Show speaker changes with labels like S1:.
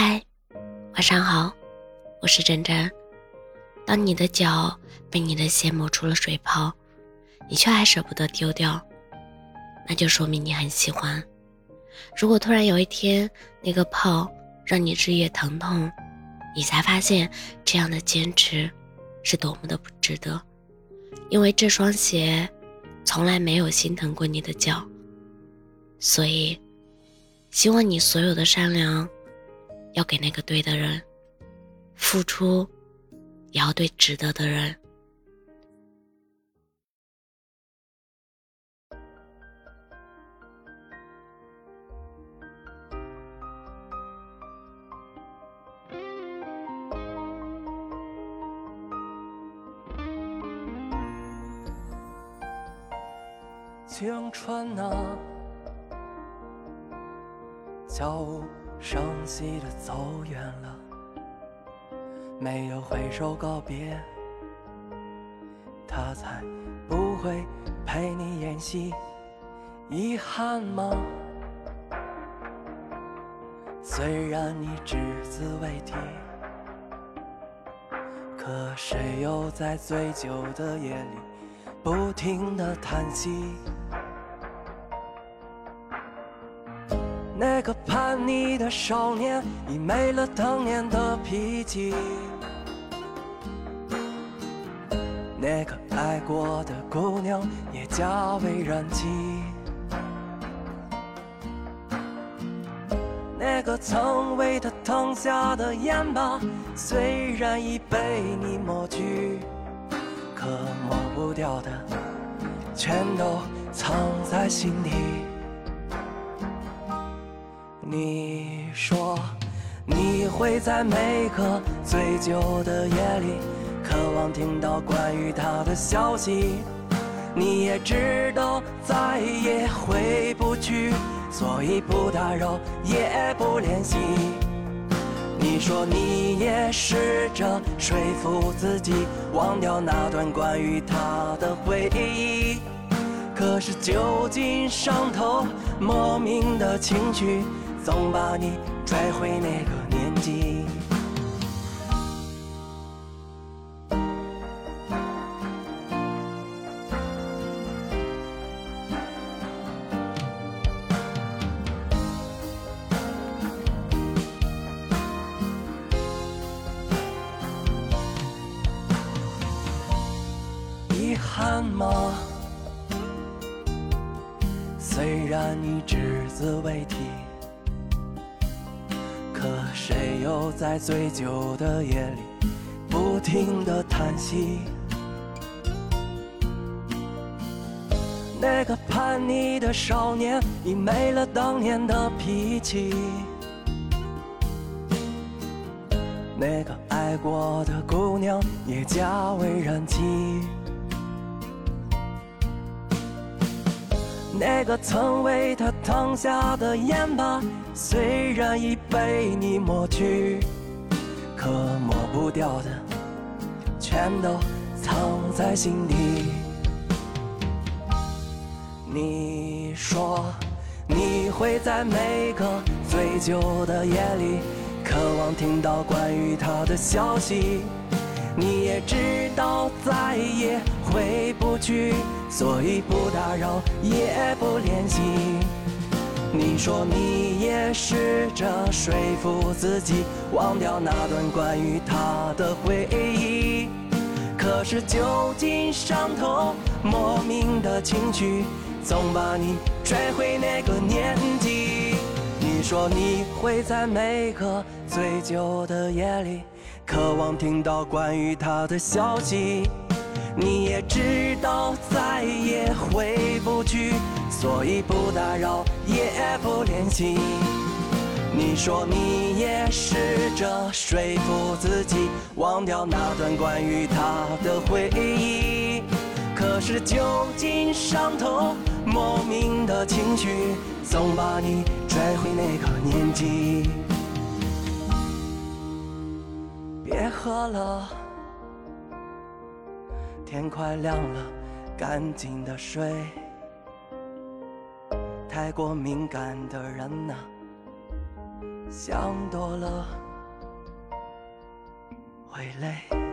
S1: 嗨，晚上好，我是珍珍。当你的脚被你的鞋磨出了水泡，你却还舍不得丢掉，那就说明你很喜欢。如果突然有一天那个泡让你日夜疼痛，你才发现这样的坚持是多么的不值得，因为这双鞋从来没有心疼过你的脚。所以，希望你所有的善良。要给那个对的人付出，也要对值得的人。
S2: 江川啊，脚舞。生息的走远了，没有挥手告别，他才不会陪你演戏。遗憾吗？虽然你只字未提，可谁又在醉酒的夜里不停的叹息？个叛逆的少年已没了当年的脾气，那个爱过的姑娘也加为人妻，那个曾为他烫下的烟疤，虽然已被你抹去，可抹不掉的，全都藏在心底。你说你会在每个醉酒的夜里，渴望听到关于他的消息。你也知道再也回不去，所以不打扰，也不联系。你说你也试着说服自己，忘掉那段关于他的回忆。可是酒精上头，莫名的情绪。总把你拽回那个年纪。遗憾吗？虽然你只字未提。谁又在醉酒的夜里不停的叹息？那个叛逆的少年已没了当年的脾气，那个爱过的姑娘也嫁为人妻。那个曾为他烫下的烟疤，虽然已被你抹去，可抹不掉的，全都藏在心底。你说你会在每个醉酒的夜里，渴望听到关于他的消息。你也知道再也回不去，所以不打扰，也不联系。你说你也试着说服自己，忘掉那段关于他的回忆。可是酒劲上头，莫名的情绪，总把你拽回那个年纪。你说你会在每个醉酒的夜里。渴望听到关于他的消息，你也知道再也回不去，所以不打扰，也不联系。你说你也试着说服自己，忘掉那段关于他的回忆，可是酒精上头，莫名的情绪，总把你拽回那个年纪。别喝了，天快亮了，赶紧的睡。太过敏感的人呐，想多了会累。